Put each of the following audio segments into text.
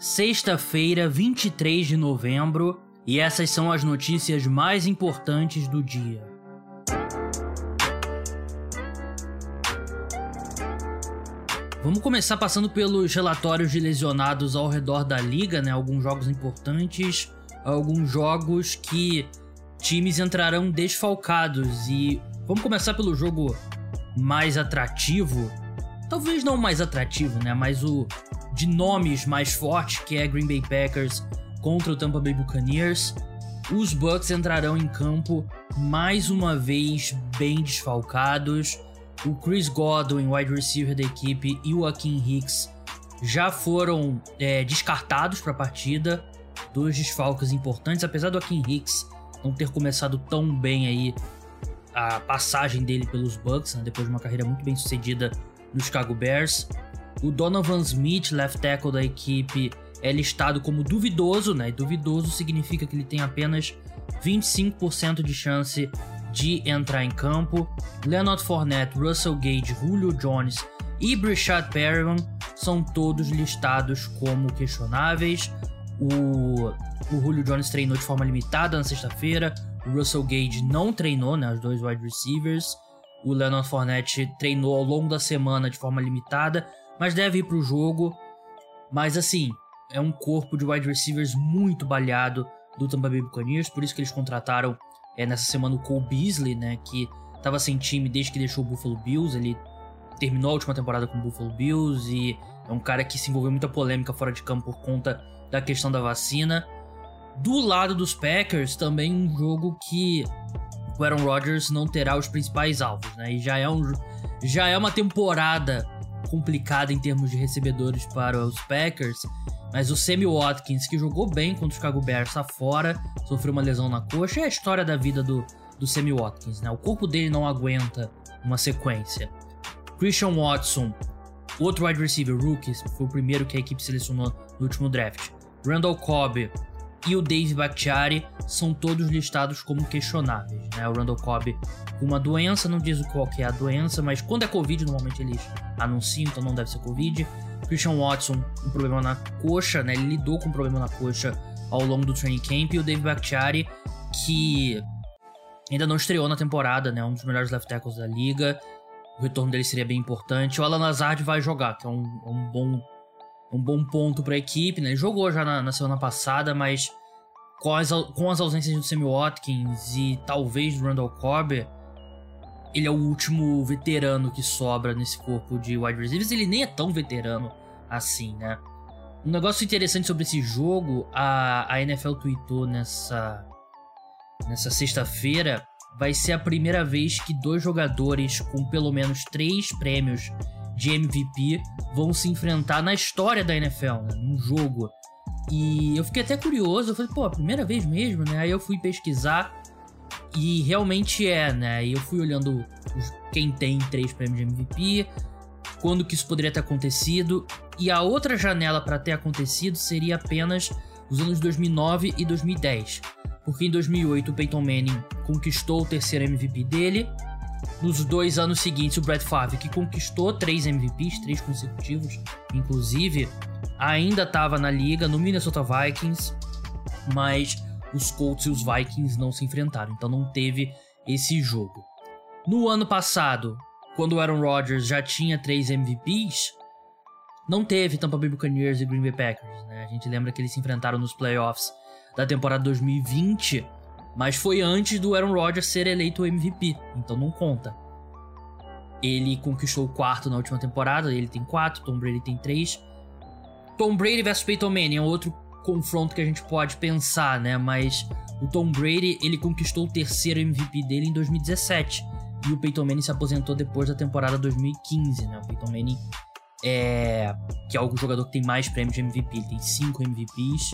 sexta-feira, 23 de novembro, e essas são as notícias mais importantes do dia. Vamos começar passando pelos relatórios de lesionados ao redor da liga, né? Alguns jogos importantes, alguns jogos que times entrarão desfalcados e vamos começar pelo jogo mais atrativo. Talvez não mais atrativo, né? Mas o de nomes mais forte, que é Green Bay Packers contra o Tampa Bay Buccaneers. Os Bucks entrarão em campo mais uma vez bem desfalcados o Chris Godwin, wide receiver da equipe, e o Akin Hicks já foram é, descartados para a partida. Dois desfalques importantes, apesar do Akin Hicks não ter começado tão bem aí a passagem dele pelos Bucks, né, depois de uma carreira muito bem sucedida no Chicago Bears. O Donovan Smith, left tackle da equipe, é listado como duvidoso, né? duvidoso significa que ele tem apenas 25% de chance de entrar em campo. Leonard Fournette, Russell Gage, Julio Jones e Brishad Perriman são todos listados como questionáveis. O, o Julio Jones treinou de forma limitada na sexta-feira. O Russell Gage não treinou, né? Os dois wide receivers. O Leonard Fournette treinou ao longo da semana de forma limitada, mas deve ir para o jogo. Mas assim, é um corpo de wide receivers muito baleado do Tampa Bay Buccaneers, por isso que eles contrataram é, nessa semana o Cole Beasley, né, que estava sem time desde que deixou o Buffalo Bills, ele terminou a última temporada com o Buffalo Bills e é um cara que se envolveu muita polêmica fora de campo por conta da questão da vacina. Do lado dos Packers, também um jogo que o Aaron Rodgers não terá os principais alvos, né? E já é, um, já é uma temporada complicada em termos de recebedores para os Packers. Mas o Sammy Watkins, que jogou bem contra o Chicago Bears, fora, sofreu uma lesão na coxa. É a história da vida do, do Sammy Watkins, né? O corpo dele não aguenta uma sequência. Christian Watson, outro wide receiver, rookie, foi o primeiro que a equipe selecionou no último draft. Randall Cobb e o Dave Bakhtiari são todos listados como questionáveis. Né? O Randall Cobb com uma doença, não diz qual que é a doença, mas quando é Covid, normalmente eles anunciam, então não deve ser Covid. Christian Watson, um problema na coxa, né? Ele lidou com um problema na coxa ao longo do training camp. E o Dave Bakhtiari, que ainda não estreou na temporada, né? Um dos melhores left tackles da liga. O retorno dele seria bem importante. O Alan Lazard vai jogar, que é um, um bom um bom ponto para a equipe, né? Jogou já na, na, semana passada, mas com as, com as ausências do Sammy Watkins e talvez do Randall Cobb, ele é o último veterano que sobra nesse corpo de wide receivers. Ele nem é tão veterano assim, né? Um negócio interessante sobre esse jogo, a, a NFL tweetou nessa, nessa sexta-feira, vai ser a primeira vez que dois jogadores com pelo menos três prêmios de MVP vão se enfrentar na história da NFL, né? num jogo. E eu fiquei até curioso, eu falei, pô, primeira vez mesmo, né? Aí eu fui pesquisar e realmente é, né? E eu fui olhando quem tem três prêmios de MVP, quando que isso poderia ter acontecido. E a outra janela para ter acontecido seria apenas os anos 2009 e 2010. Porque em 2008 o Peyton Manning conquistou o terceiro MVP dele. Nos dois anos seguintes, o Brett Favre, que conquistou três MVPs, três consecutivos, inclusive, ainda estava na liga no Minnesota Vikings, mas os Colts e os Vikings não se enfrentaram, então não teve esse jogo. No ano passado, quando o Aaron Rodgers já tinha três MVPs, não teve Tampa Bay Buccaneers e Green Bay Packers, né? A gente lembra que eles se enfrentaram nos playoffs da temporada 2020, mas foi antes do Aaron Rodgers ser eleito MVP, então não conta. Ele conquistou o quarto na última temporada, ele tem quatro, Tom Brady tem três. Tom Brady versus Peyton Manning é outro confronto que a gente pode pensar, né? Mas o Tom Brady, ele conquistou o terceiro MVP dele em 2017. E o Peyton Manning se aposentou depois da temporada 2015, né? O Peyton Manning é... Que é o jogador que tem mais prêmios de MVP. Ele tem cinco MVPs.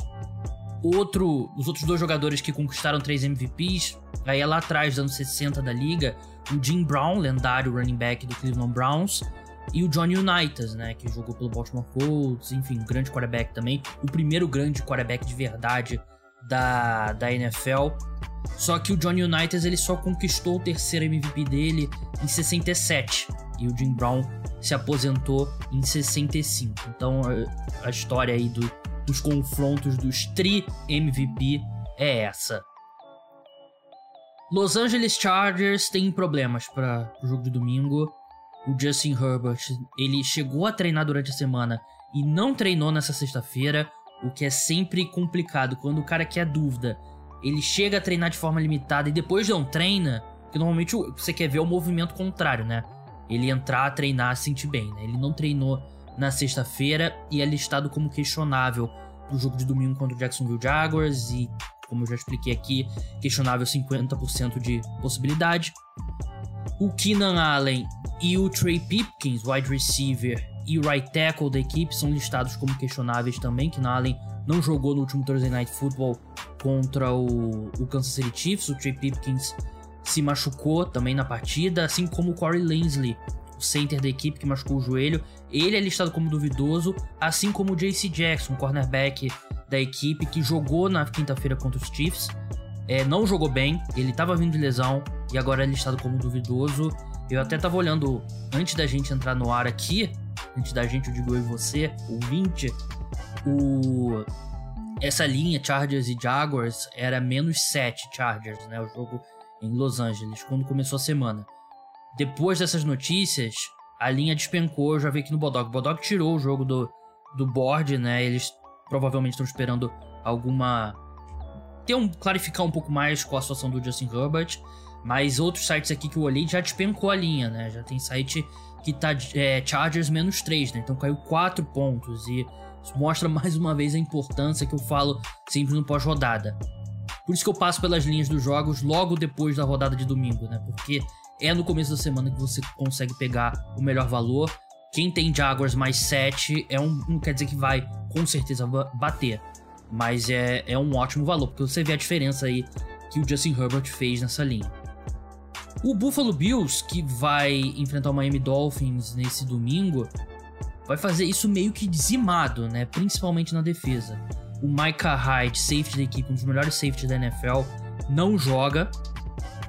Outro... Os outros dois jogadores que conquistaram três MVPs... Aí é lá atrás, dos anos 60 da liga... O Jim Brown, lendário running back do Cleveland Browns e o Johnny Unitas, né, que jogou pelo Baltimore Colts, enfim, grande quarterback também, o primeiro grande quarterback de verdade da, da NFL. Só que o Johnny Unitas ele só conquistou o terceiro MVP dele em 67 e o Jim Brown se aposentou em 65. Então a história aí do, dos confrontos dos tri-MVP é essa. Los Angeles Chargers tem problemas para o jogo de domingo. O Justin Herbert, ele chegou a treinar durante a semana e não treinou nessa sexta-feira, o que é sempre complicado quando o cara quer dúvida. Ele chega a treinar de forma limitada e depois não treina, que normalmente você quer ver o movimento contrário, né? Ele entrar, treinar, sentir bem, né? Ele não treinou na sexta-feira e é listado como questionável pro jogo de domingo contra o Jacksonville Jaguars e como eu já expliquei aqui, questionável 50% de possibilidade. O Keenan Allen e o Trey Pipkins, wide receiver e right tackle da equipe, são listados como questionáveis também. Keenan Allen não jogou no último Thursday Night Football contra o, o Kansas City Chiefs. O Trey Pipkins se machucou também na partida, assim como o Corey Linsley, o center da equipe que machucou o joelho. Ele é listado como duvidoso, assim como o JC Jackson, cornerback da equipe que jogou na quinta-feira contra os Chiefs. É, não jogou bem, ele estava vindo de lesão e agora é listado como duvidoso. Eu até estava olhando antes da gente entrar no ar aqui, antes da gente, eu digo eu e você, ouvinte, o essa linha Chargers e Jaguars era menos 7 Chargers, né? O jogo em Los Angeles, quando começou a semana. Depois dessas notícias, a linha despencou, eu já vi aqui no Bodog. O Bodog tirou o jogo do, do board, né? Eles provavelmente estão esperando alguma. ter um. clarificar um pouco mais com a situação do Justin Herbert. Mas outros sites aqui que eu olhei já despencou a linha, né? Já tem site que tá é, Chargers menos 3, né? Então caiu 4 pontos. E isso mostra mais uma vez a importância que eu falo sempre no pós-rodada. Por isso que eu passo pelas linhas dos jogos logo depois da rodada de domingo, né? Porque é no começo da semana que você consegue pegar o melhor valor. Quem tem Jaguars mais 7 é um, não quer dizer que vai com certeza bater, mas é, é um ótimo valor, porque você vê a diferença aí que o Justin Herbert fez nessa linha. O Buffalo Bills, que vai enfrentar o Miami Dolphins nesse domingo, vai fazer isso meio que dizimado, né? Principalmente na defesa. O Micah Hyde, safety da equipe, um dos melhores safeties da NFL, não joga.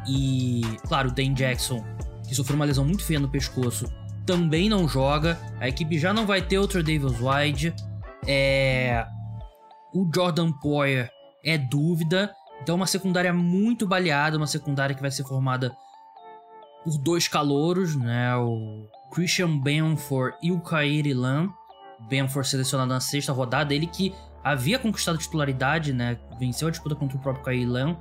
E, claro, o Dane Jackson, que sofreu uma lesão muito feia no pescoço, também não joga. A equipe já não vai ter outro Davis White. É... O Jordan Poyer é dúvida. Então, uma secundária muito baleada, uma secundária que vai ser formada por dois calouros, né? O Christian Benford e o Kairi Lam. Benford selecionado na sexta rodada, ele que havia conquistado titularidade, né? Venceu a disputa contra o próprio Kairi Lam.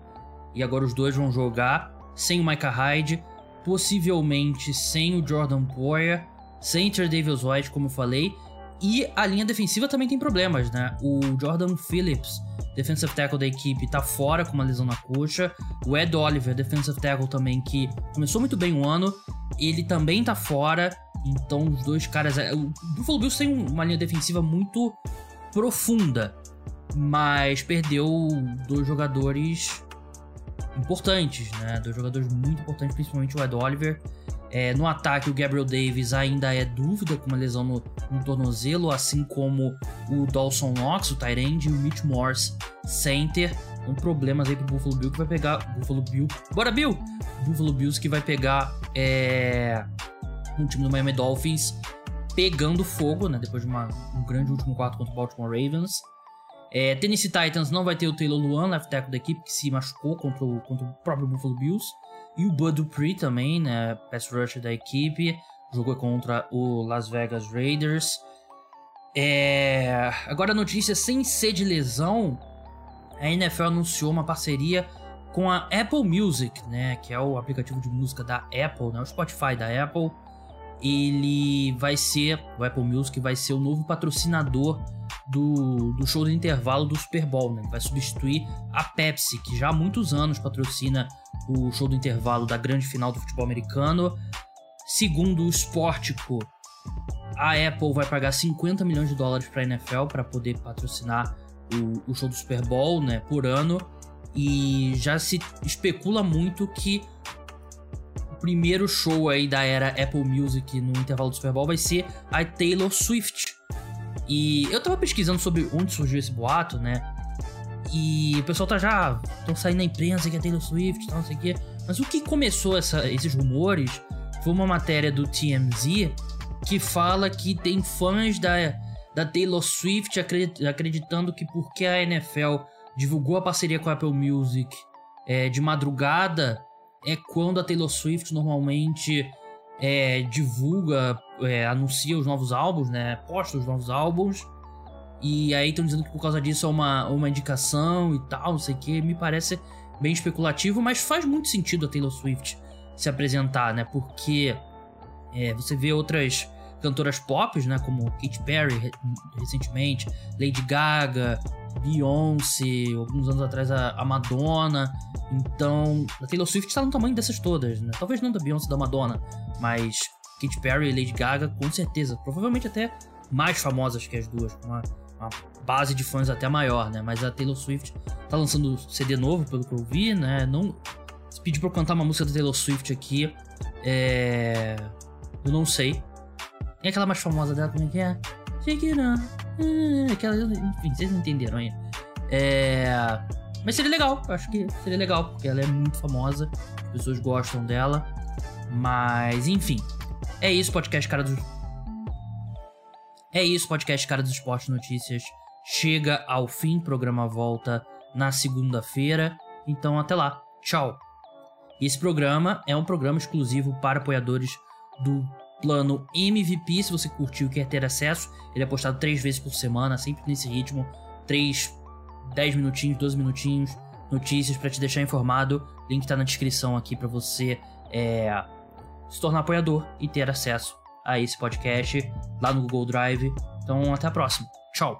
E agora os dois vão jogar sem o Micah Hyde, possivelmente sem o Jordan Poyer, sem Ter Davis White, como eu falei. E a linha defensiva também tem problemas, né? O Jordan Phillips, defensive tackle da equipe, tá fora com uma lesão na coxa. O Ed Oliver, defensive tackle também, que começou muito bem o ano, ele também tá fora. Então os dois caras. É, o Buffalo Bills tem uma linha defensiva muito profunda, mas perdeu dois jogadores importantes, né? Dois jogadores muito importantes, principalmente o Ed Oliver. É, no ataque, o Gabriel Davis ainda é dúvida com uma lesão no, no tornozelo, assim como o Dawson Knox, o Tyrande, e o Mitch Morse, center. Um problemas aí pro Buffalo Bill que vai pegar. Buffalo Bill. Bora, Bill! Buffalo Bills que vai pegar é, um time do Miami Dolphins pegando fogo, né? Depois de uma, um grande último quarto contra o Baltimore Ravens. É, Tennessee Titans não vai ter o Taylor Luan, left tackle da equipe, que se machucou contra o, contra o próprio Buffalo Bills. E o Bud Dupree também, né, pass rusher da equipe, jogou contra o Las Vegas Raiders. É... Agora a notícia sem ser de lesão, a NFL anunciou uma parceria com a Apple Music, né, que é o aplicativo de música da Apple, né, o Spotify da Apple. Ele vai ser, o Apple Music vai ser o novo patrocinador do, do show de intervalo do Super Bowl, né? Vai substituir a Pepsi, que já há muitos anos patrocina o show do intervalo da grande final do futebol americano. Segundo o Sportico, a Apple vai pagar 50 milhões de dólares para a NFL para poder patrocinar o, o, show do Super Bowl, né, por ano. E já se especula muito que o primeiro show aí da era Apple Music no intervalo do Super Bowl vai ser a Taylor Swift, e eu tava pesquisando sobre onde surgiu esse boato, né? E o pessoal tá já. estão saindo na imprensa que é Taylor Swift e tal, não sei o quê. Mas o que começou essa, esses rumores foi uma matéria do TMZ que fala que tem fãs da, da Taylor Swift acreditando que porque a NFL divulgou a parceria com a Apple Music é, de madrugada, é quando a Taylor Swift normalmente é, divulga, é, anuncia os novos álbuns, né? Posta os novos álbuns. E aí estão dizendo que por causa disso é uma, uma indicação e tal, não sei o que. Me parece bem especulativo, mas faz muito sentido a Taylor Swift se apresentar, né? Porque é, você vê outras cantoras pop, né? Como Katy Perry recentemente, Lady Gaga, Beyoncé, alguns anos atrás a, Madonna. Então, a Taylor Swift está no tamanho dessas todas, né? Talvez não da Beyoncé da Madonna, mas Katy Perry e Lady Gaga, com certeza. Provavelmente até mais famosas que as duas, com uma, uma, base de fãs até maior, né? Mas a Taylor Swift tá lançando CD novo, pelo que eu vi, né? Não. Se pedir pra eu cantar uma música da Taylor Swift aqui, é. Eu não sei. Tem aquela mais famosa dela, como é que é? Shake it on. Aquela, enfim, vocês entenderam aí. É. Mas seria legal, eu acho que seria legal, porque ela é muito famosa, as pessoas gostam dela. Mas, enfim. É isso, podcast Cara dos. É isso, podcast Cara dos Esporte Notícias. Chega ao fim, programa volta na segunda-feira. Então, até lá. Tchau. Esse programa é um programa exclusivo para apoiadores do plano MVP. Se você curtiu e quer ter acesso, ele é postado três vezes por semana, sempre nesse ritmo. Três, dez minutinhos, 12 minutinhos, notícias para te deixar informado. Link tá na descrição aqui para você é, se tornar apoiador e ter acesso a esse podcast lá no Google Drive. Então, até a próxima. Tchau!